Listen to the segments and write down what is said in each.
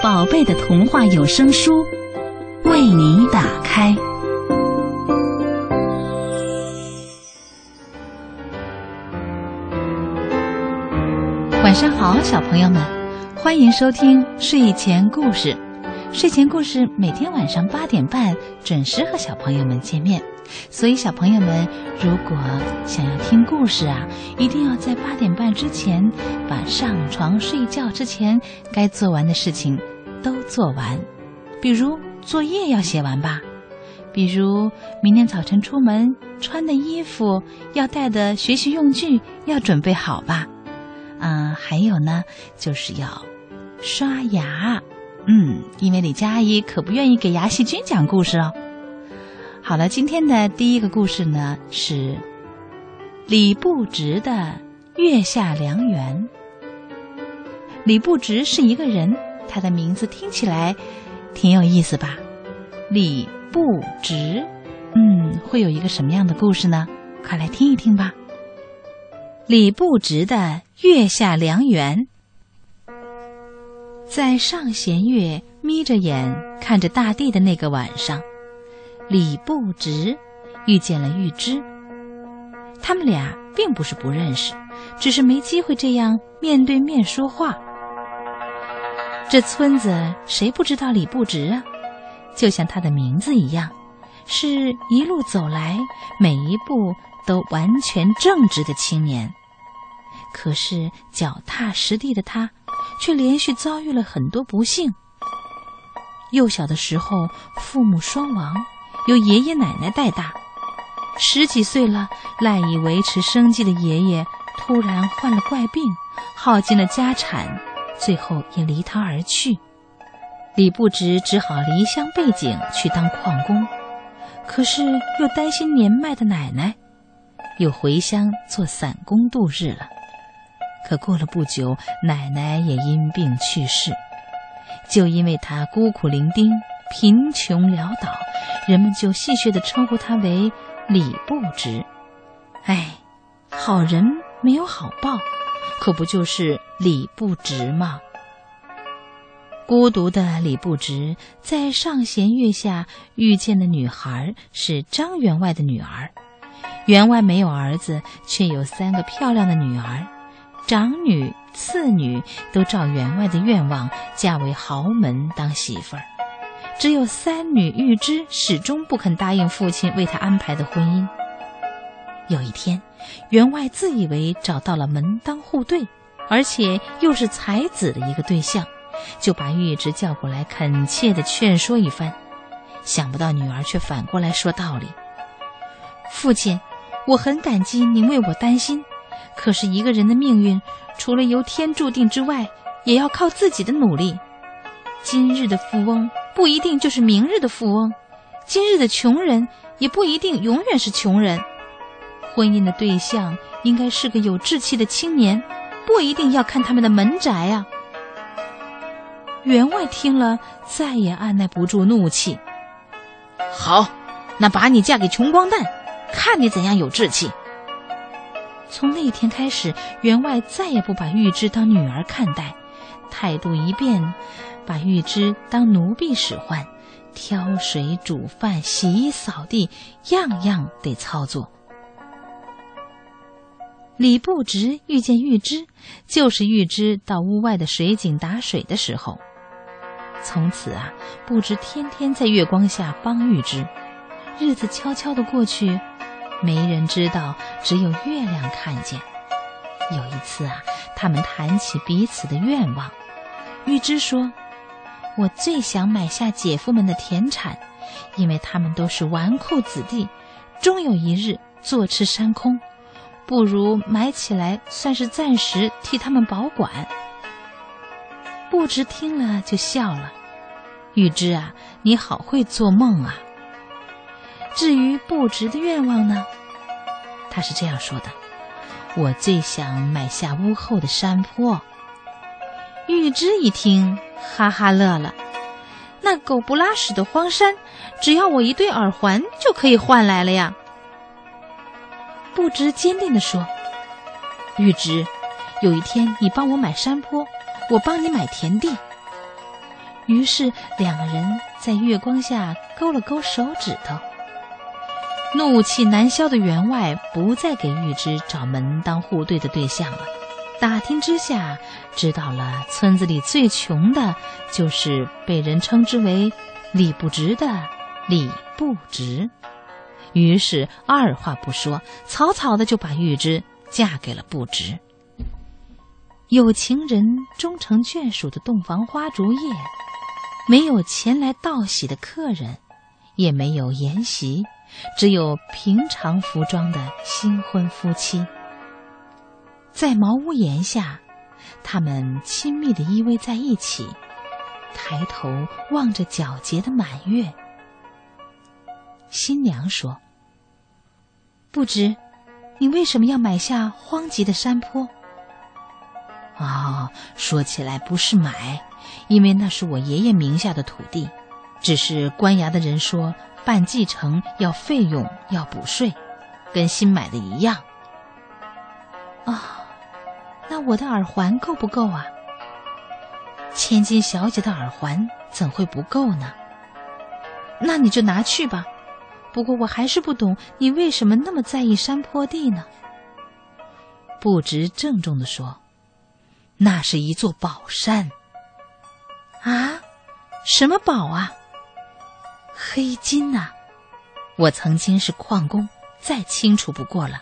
宝贝的童话有声书为你打开。晚上好，小朋友们，欢迎收听睡前故事。睡前故事每天晚上八点半准时和小朋友们见面，所以小朋友们如果想要听故事啊，一定要在八点半之前把上床睡觉之前该做完的事情都做完，比如作业要写完吧，比如明天早晨出门穿的衣服、要带的学习用具要准备好吧，嗯，还有呢，就是要刷牙。嗯，因为李佳阿姨可不愿意给牙细菌讲故事哦。好了，今天的第一个故事呢是李不直的《月下良缘》。李不直是一个人，他的名字听起来挺有意思吧？李不直，嗯，会有一个什么样的故事呢？快来听一听吧。李不直的《月下良缘》。在上弦月眯着眼看着大地的那个晚上，李不直遇见了玉芝。他们俩并不是不认识，只是没机会这样面对面说话。这村子谁不知道李不直啊？就像他的名字一样，是一路走来每一步都完全正直的青年。可是脚踏实地的他。却连续遭遇了很多不幸。幼小的时候，父母双亡，由爷爷奶奶带大。十几岁了，赖以维持生计的爷爷突然患了怪病，耗尽了家产，最后也离他而去。李不直只好离乡背井去当矿工，可是又担心年迈的奶奶，又回乡做散工度日了。可过了不久，奶奶也因病去世。就因为他孤苦伶仃、贫穷潦倒，人们就戏谑地称呼他为李不直。哎，好人没有好报，可不就是李不直吗？孤独的李不直在上弦月下遇见的女孩是张员外的女儿。员外没有儿子，却有三个漂亮的女儿。长女、次女都照员外的愿望嫁为豪门当媳妇儿，只有三女玉芝始终不肯答应父亲为她安排的婚姻。有一天，员外自以为找到了门当户对，而且又是才子的一个对象，就把玉芝叫过来，恳切地劝说一番。想不到女儿却反过来说道理：“父亲，我很感激您为我担心。”可是一个人的命运，除了由天注定之外，也要靠自己的努力。今日的富翁不一定就是明日的富翁，今日的穷人也不一定永远是穷人。婚姻的对象应该是个有志气的青年，不一定要看他们的门宅啊。员外听了，再也按耐不住怒气。好，那把你嫁给穷光蛋，看你怎样有志气。从那天开始，员外再也不把玉芝当女儿看待，态度一变，把玉芝当奴婢使唤，挑水、煮饭、洗衣、扫地，样样得操作。李不直遇见玉芝，就是玉芝到屋外的水井打水的时候。从此啊，不知天天在月光下帮玉芝，日子悄悄的过去。没人知道，只有月亮看见。有一次啊，他们谈起彼此的愿望。玉芝说：“我最想买下姐夫们的田产，因为他们都是纨绔子弟，终有一日坐吃山空。不如买起来，算是暂时替他们保管。”不知听了就笑了。玉芝啊，你好会做梦啊！至于不值的愿望呢，他是这样说的：我最想买下屋后的山坡。玉芝一听，哈哈乐了。那狗不拉屎的荒山，只要我一对耳环就可以换来了呀。不值坚定地说：“玉芝，有一天你帮我买山坡，我帮你买田地。”于是两个人在月光下勾了勾手指头。怒气难消的员外不再给玉芝找门当户对的对象了。打听之下，知道了村子里最穷的，就是被人称之为“李不直”的李不直。于是二话不说，草草的就把玉芝嫁给了不值。有情人终成眷属的洞房花烛夜，没有前来道喜的客人，也没有筵席，只有平常服装的新婚夫妻。在茅屋檐下，他们亲密的依偎在一起，抬头望着皎洁的满月。新娘说：“不知，你为什么要买下荒瘠的山坡？”啊，说起来不是买，因为那是我爷爷名下的土地，只是官衙的人说办继承要费用要补税，跟新买的一样。啊。那我的耳环够不够啊？千金小姐的耳环怎会不够呢？那你就拿去吧。不过我还是不懂，你为什么那么在意山坡地呢？不值郑重地说：“那是一座宝山。”啊，什么宝啊？黑金呐！我曾经是矿工，再清楚不过了。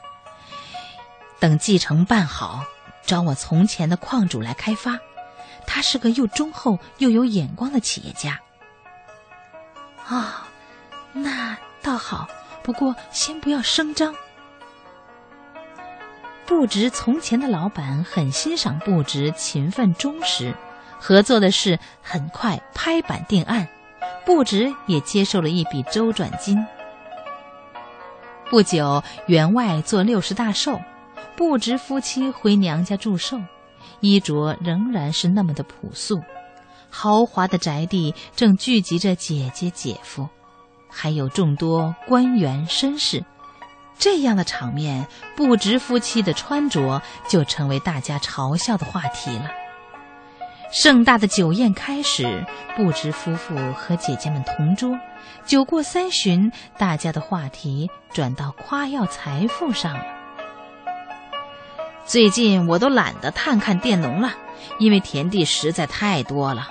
等继承办好。找我从前的矿主来开发，他是个又忠厚又有眼光的企业家。啊，那倒好，不过先不要声张。布植从前的老板很欣赏布植勤奋忠实，合作的事很快拍板定案，布植也接受了一笔周转金。不久，员外做六十大寿。不值夫妻回娘家祝寿，衣着仍然是那么的朴素。豪华的宅地正聚集着姐姐、姐夫，还有众多官员绅士。这样的场面，不值夫妻的穿着就成为大家嘲笑的话题了。盛大的酒宴开始，不值夫妇和姐姐们同桌。酒过三巡，大家的话题转到夸耀财富上了。最近我都懒得探看佃农了，因为田地实在太多了。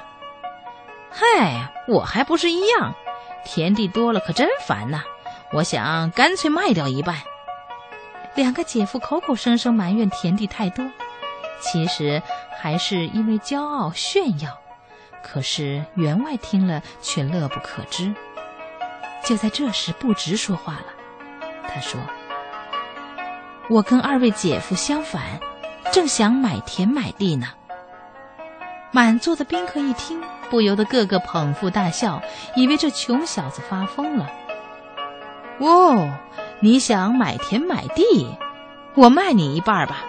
嗨，我还不是一样，田地多了可真烦呐！我想干脆卖掉一半。两个姐夫口口声声埋怨田地太多，其实还是因为骄傲炫耀。可是员外听了却乐不可支。就在这时，不直说话了，他说。我跟二位姐夫相反，正想买田买地呢。满座的宾客一听，不由得个个捧腹大笑，以为这穷小子发疯了。哦，你想买田买地？我卖你一半吧，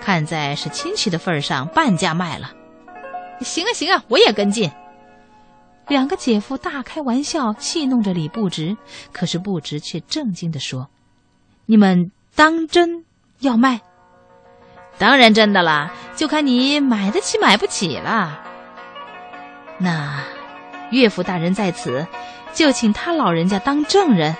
看在是亲戚的份上，半价卖了。行啊行啊，我也跟进。两个姐夫大开玩笑，戏弄着李不值，可是不值却正经地说：“你们。”当真要卖？当然真的啦，就看你买得起买不起了。那岳父大人在此，就请他老人家当证人。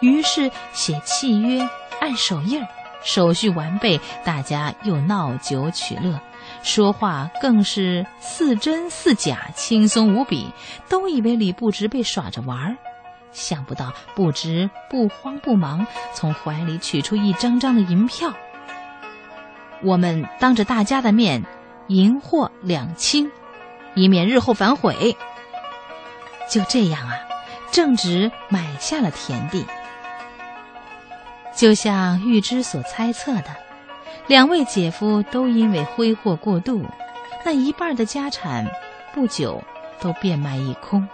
于是写契约，按手印儿，手续完备，大家又闹酒取乐，说话更是似真似假，轻松无比，都以为李不值被耍着玩儿。想不到不值不慌不忙，从怀里取出一张张的银票。我们当着大家的面，银货两清，以免日后反悔。就这样啊，正直买下了田地。就像玉芝所猜测的，两位姐夫都因为挥霍过度，那一半的家产不久都变卖一空。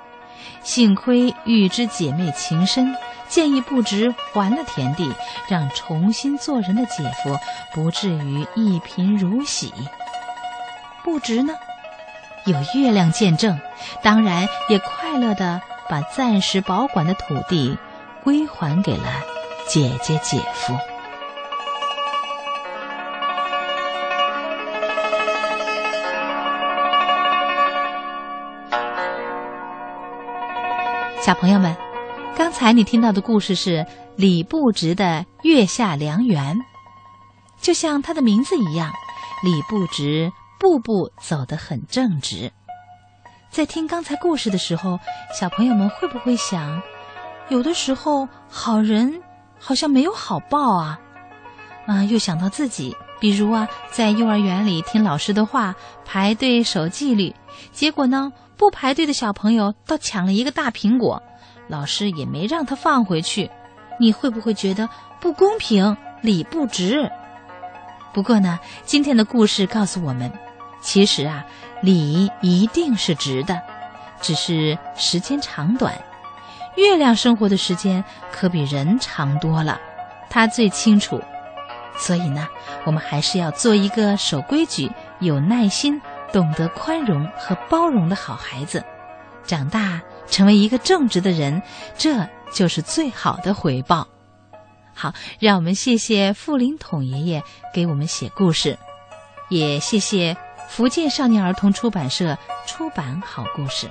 幸亏玉芝姐妹情深，建议不值还了田地，让重新做人的姐夫不至于一贫如洗。不值呢，有月亮见证，当然也快乐的把暂时保管的土地归还给了姐姐姐夫。小朋友们，刚才你听到的故事是李不直的月下良缘，就像他的名字一样，李不直步步走得很正直。在听刚才故事的时候，小朋友们会不会想，有的时候好人好像没有好报啊？啊，又想到自己，比如啊，在幼儿园里听老师的话，排队守纪律，结果呢？不排队的小朋友倒抢了一个大苹果，老师也没让他放回去。你会不会觉得不公平、理不直？不过呢，今天的故事告诉我们，其实啊，理一定是直的，只是时间长短。月亮生活的时间可比人长多了，它最清楚。所以呢，我们还是要做一个守规矩、有耐心。懂得宽容和包容的好孩子，长大成为一个正直的人，这就是最好的回报。好，让我们谢谢傅林统爷爷给我们写故事，也谢谢福建少年儿童出版社出版好故事。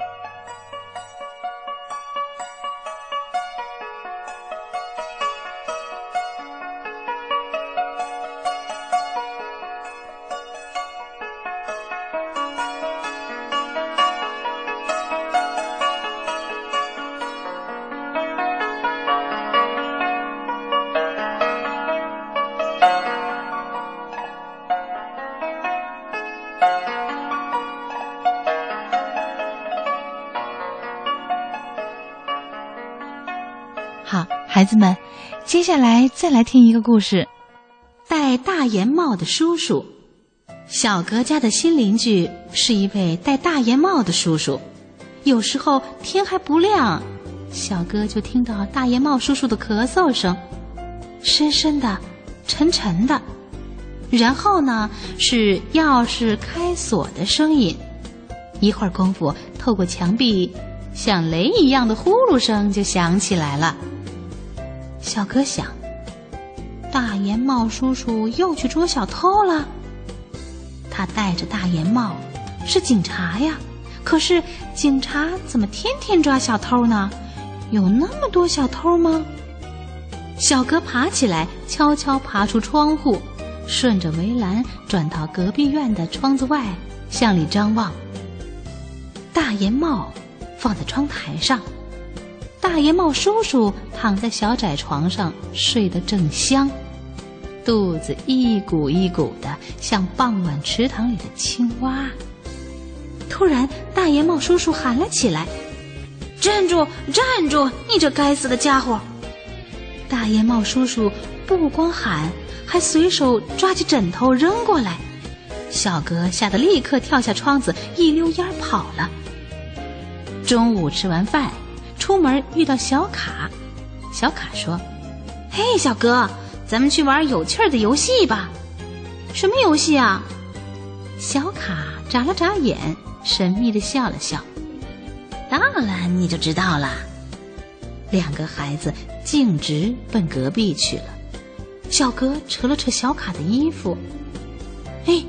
接下来再来听一个故事。戴大檐帽的叔叔，小格家的新邻居是一位戴大檐帽的叔叔。有时候天还不亮，小哥就听到大檐帽叔叔的咳嗽声，深深的，沉沉的。然后呢，是钥匙开锁的声音。一会儿功夫，透过墙壁，像雷一样的呼噜声就响起来了。小哥想，大檐帽叔叔又去捉小偷了。他戴着大檐帽，是警察呀。可是警察怎么天天抓小偷呢？有那么多小偷吗？小哥爬起来，悄悄爬出窗户，顺着围栏转到隔壁院的窗子外，向里张望。大檐帽放在窗台上。大檐帽叔叔躺在小窄床上睡得正香，肚子一鼓一鼓的，像傍晚池塘里的青蛙。突然，大檐帽叔叔喊了起来：“站住！站住！你这该死的家伙！”大檐帽叔叔不光喊，还随手抓起枕头扔过来。小哥吓得立刻跳下窗子，一溜烟跑了。中午吃完饭。出门遇到小卡，小卡说：“嘿，小哥，咱们去玩有趣的游戏吧。什么游戏啊？”小卡眨了眨眼，神秘的笑了笑。到了你就知道了。两个孩子径直奔隔壁去了。小哥扯了扯小卡的衣服，哎，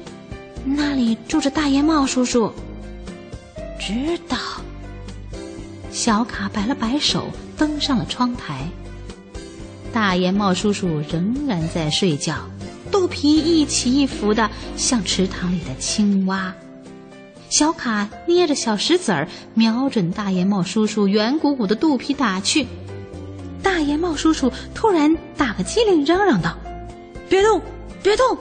那里住着大檐帽叔叔。知道。小卡摆了摆手，登上了窗台。大檐帽叔叔仍然在睡觉，肚皮一起一伏的，像池塘里的青蛙。小卡捏着小石子儿，瞄准大檐帽叔叔圆鼓鼓的肚皮打去。大檐帽叔叔突然打个激灵，嚷嚷道：“别动，别动！”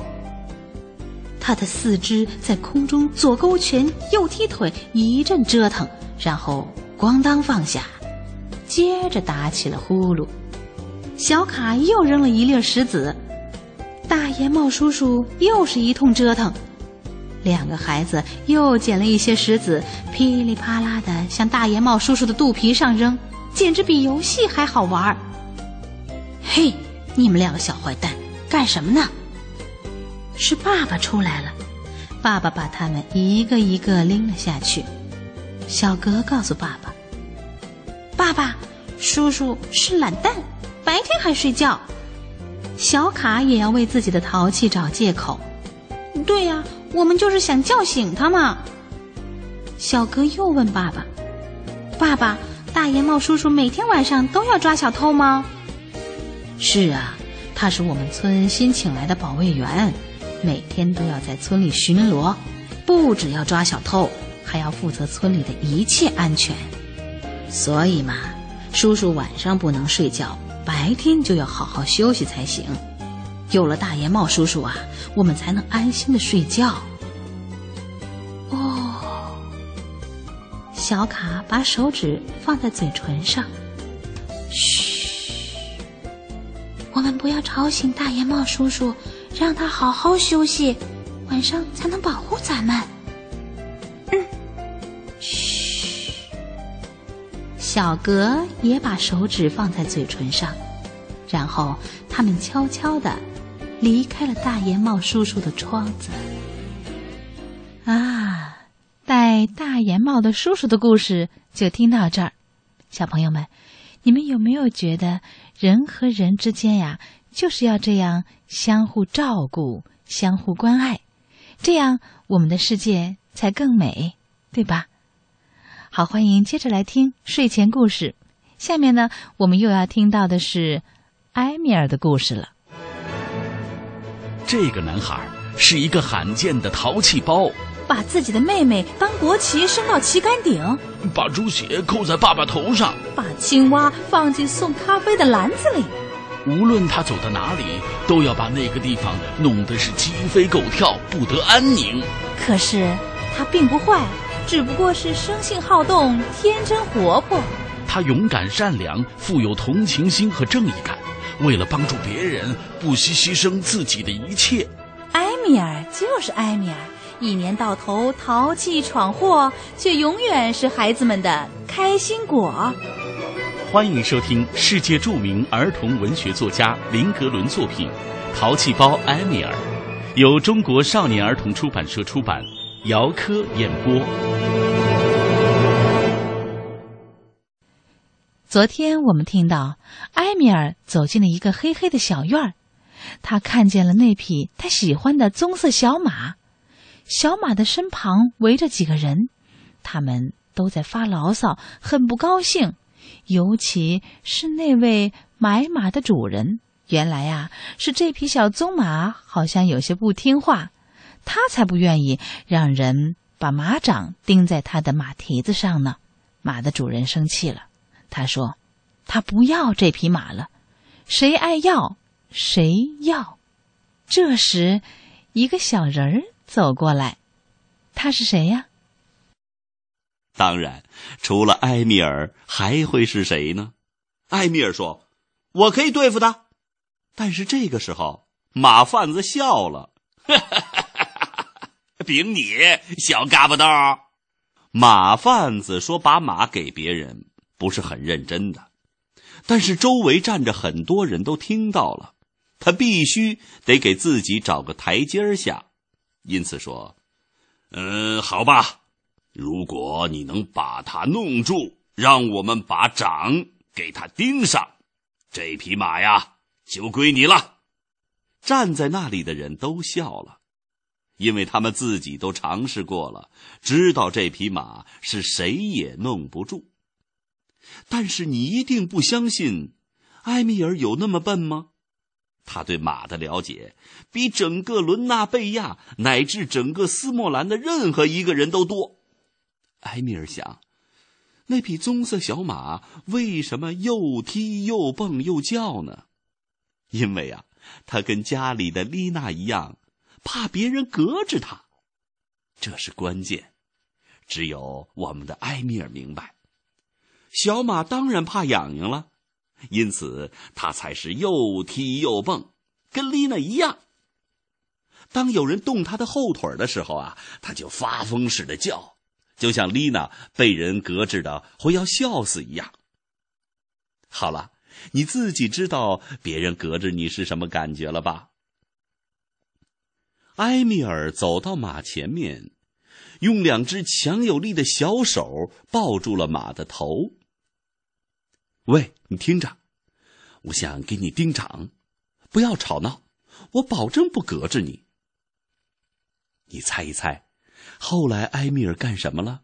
他的四肢在空中左勾拳，右踢腿，一阵折腾，然后。咣当放下，接着打起了呼噜。小卡又扔了一粒石子，大檐帽叔叔又是一通折腾。两个孩子又捡了一些石子，噼里啪啦的向大檐帽叔叔的肚皮上扔，简直比游戏还好玩儿。嘿，你们两个小坏蛋，干什么呢？是爸爸出来了，爸爸把他们一个一个拎了下去。小格告诉爸爸：“爸爸，叔叔是懒蛋，白天还睡觉。”小卡也要为自己的淘气找借口。对呀。我们就是想叫醒他嘛。小哥又问爸爸：“爸爸，大檐帽叔叔每天晚上都要抓小偷吗？”“是啊，他是我们村新请来的保卫员，每天都要在村里巡逻，不只要抓小偷，还要负责村里的一切安全。所以嘛，叔叔晚上不能睡觉，白天就要好好休息才行。”有了大檐帽叔叔啊，我们才能安心的睡觉。哦，小卡把手指放在嘴唇上，嘘，我们不要吵醒大檐帽叔叔，让他好好休息，晚上才能保护咱们。小格也把手指放在嘴唇上，然后他们悄悄的。离开了大檐帽叔叔的窗子。啊，戴大檐帽的叔叔的故事就听到这儿。小朋友们，你们有没有觉得人和人之间呀，就是要这样相互照顾、相互关爱，这样我们的世界才更美，对吧？好，欢迎接着来听睡前故事。下面呢，我们又要听到的是埃米尔的故事了。这个男孩是一个罕见的淘气包，把自己的妹妹当国旗升到旗杆顶，把猪血扣在爸爸头上，把青蛙放进送咖啡的篮子里。无论他走到哪里，都要把那个地方弄得是鸡飞狗跳，不得安宁。可是他并不坏，只不过是生性好动，天真活泼。他勇敢善良，富有同情心和正义感。为了帮助别人，不惜牺牲自己的一切。埃米尔就是埃米尔，一年到头淘气闯祸，却永远是孩子们的开心果。欢迎收听世界著名儿童文学作家林格伦作品《淘气包埃米尔》，由中国少年儿童出版社出版，姚科演播。昨天我们听到，埃米尔走进了一个黑黑的小院儿，他看见了那匹他喜欢的棕色小马，小马的身旁围着几个人，他们都在发牢骚，很不高兴，尤其是那位买马的主人。原来呀，是这匹小棕马好像有些不听话，他才不愿意让人把马掌钉在他的马蹄子上呢。马的主人生气了。他说：“他不要这匹马了，谁爱要谁要。”这时，一个小人儿走过来，他是谁呀？当然，除了埃米尔，还会是谁呢？埃米尔说：“我可以对付他。”但是这个时候，马贩子笑了：“凭你，小嘎巴豆！”马贩子说：“把马给别人。”不是很认真的，但是周围站着很多人都听到了，他必须得给自己找个台阶下，因此说：“嗯，好吧，如果你能把他弄住，让我们把掌给他钉上，这匹马呀就归你了。”站在那里的人都笑了，因为他们自己都尝试过了，知道这匹马是谁也弄不住。但是你一定不相信，埃米尔有那么笨吗？他对马的了解比整个伦纳贝亚乃至整个斯莫兰的任何一个人都多。埃米尔想，那匹棕色小马为什么又踢又蹦又叫呢？因为啊，他跟家里的丽娜一样，怕别人隔着他。这是关键，只有我们的埃米尔明白。小马当然怕痒痒了，因此它才是又踢又蹦，跟丽娜一样。当有人动他的后腿的时候啊，他就发疯似的叫，就像丽娜被人革制的会要笑死一样。好了，你自己知道别人隔着你是什么感觉了吧？埃米尔走到马前面，用两只强有力的小手抱住了马的头。喂，你听着，我想给你钉掌，不要吵闹，我保证不革制你。你猜一猜，后来埃米尔干什么了？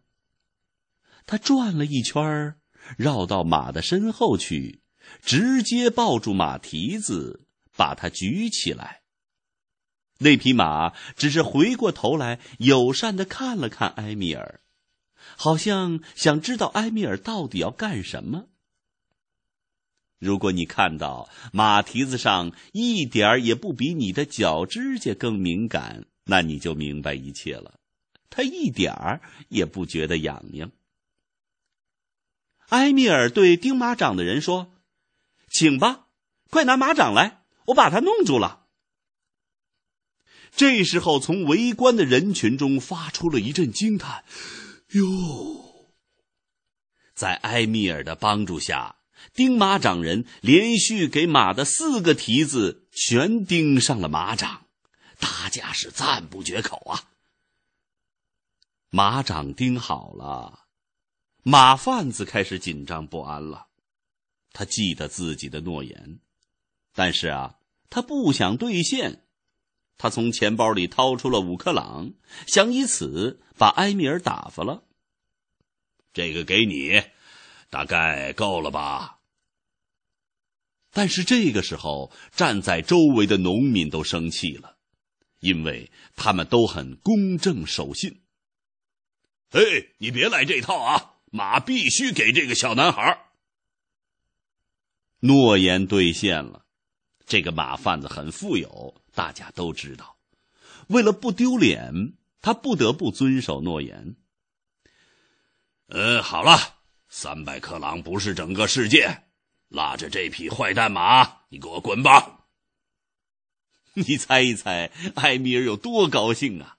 他转了一圈，绕到马的身后去，直接抱住马蹄子，把它举起来。那匹马只是回过头来，友善的看了看埃米尔，好像想知道埃米尔到底要干什么。如果你看到马蹄子上一点儿也不比你的脚指甲更敏感，那你就明白一切了。他一点儿也不觉得痒痒。埃米尔对钉马掌的人说：“请吧，快拿马掌来，我把它弄住了。”这时候，从围观的人群中发出了一阵惊叹：“哟！”在埃米尔的帮助下，钉马掌人连续给马的四个蹄子全钉上了马掌，大家是赞不绝口啊。马掌钉好了，马贩子开始紧张不安了。他记得自己的诺言，但是啊，他不想兑现。他从钱包里掏出了五克朗，想以此把埃米尔打发了。这个给你，大概够了吧？但是这个时候，站在周围的农民都生气了，因为他们都很公正守信。哎，你别来这套啊！马必须给这个小男孩。诺言兑现了。这个马贩子很富有，大家都知道。为了不丢脸，他不得不遵守诺言。嗯，好了，三百克朗不是整个世界。拉着这匹坏蛋马，你给我滚吧！你猜一猜，埃米尔有多高兴啊？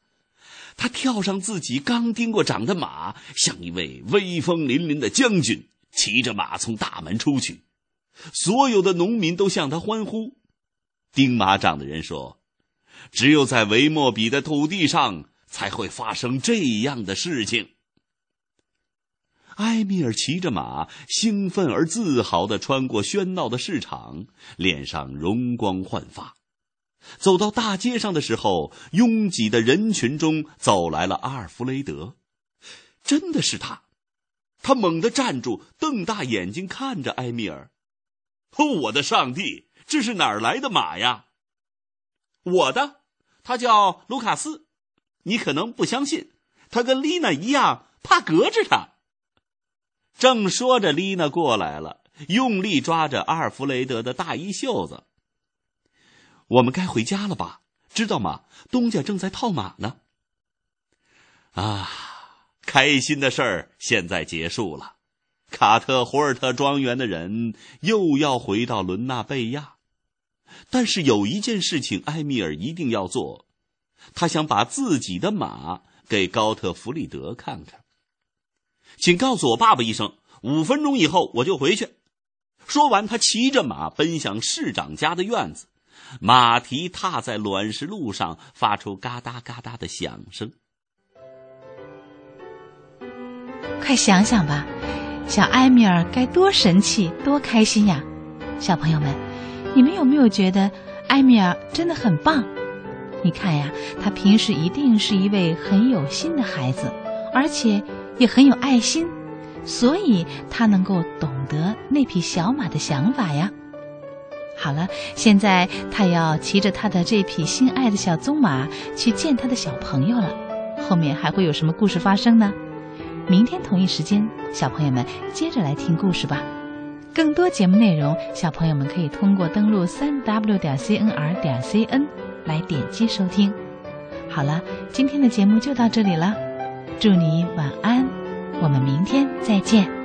他跳上自己刚钉过掌的马，像一位威风凛凛的将军，骑着马从大门出去。所有的农民都向他欢呼。钉马掌的人说：“只有在维莫比的土地上，才会发生这样的事情。”埃米尔骑着马，兴奋而自豪地穿过喧闹的市场，脸上容光焕发。走到大街上的时候，拥挤的人群中走来了阿尔弗雷德，真的是他！他猛地站住，瞪大眼睛看着埃米尔。哦，我的上帝，这是哪儿来的马呀？我的，他叫卢卡斯。你可能不相信，他跟丽娜一样怕隔着他。正说着，丽娜过来了，用力抓着阿尔弗雷德的大衣袖子。我们该回家了吧？知道吗？东家正在套马呢。啊，开心的事儿现在结束了。卡特霍尔特庄园的人又要回到伦纳贝亚，但是有一件事情埃米尔一定要做，他想把自己的马给高特弗里德看看。请告诉我爸爸一声，五分钟以后我就回去。说完，他骑着马奔向市长家的院子，马蹄踏在卵石路上，发出嘎哒嘎哒的响声。快想想吧。小埃米尔该多神气、多开心呀！小朋友们，你们有没有觉得埃米尔真的很棒？你看呀，他平时一定是一位很有心的孩子，而且也很有爱心，所以他能够懂得那匹小马的想法呀。好了，现在他要骑着他的这匹心爱的小棕马去见他的小朋友了。后面还会有什么故事发生呢？明天同一时间，小朋友们接着来听故事吧。更多节目内容，小朋友们可以通过登录三 w 点 cnr 点 cn 来点击收听。好了，今天的节目就到这里了，祝你晚安，我们明天再见。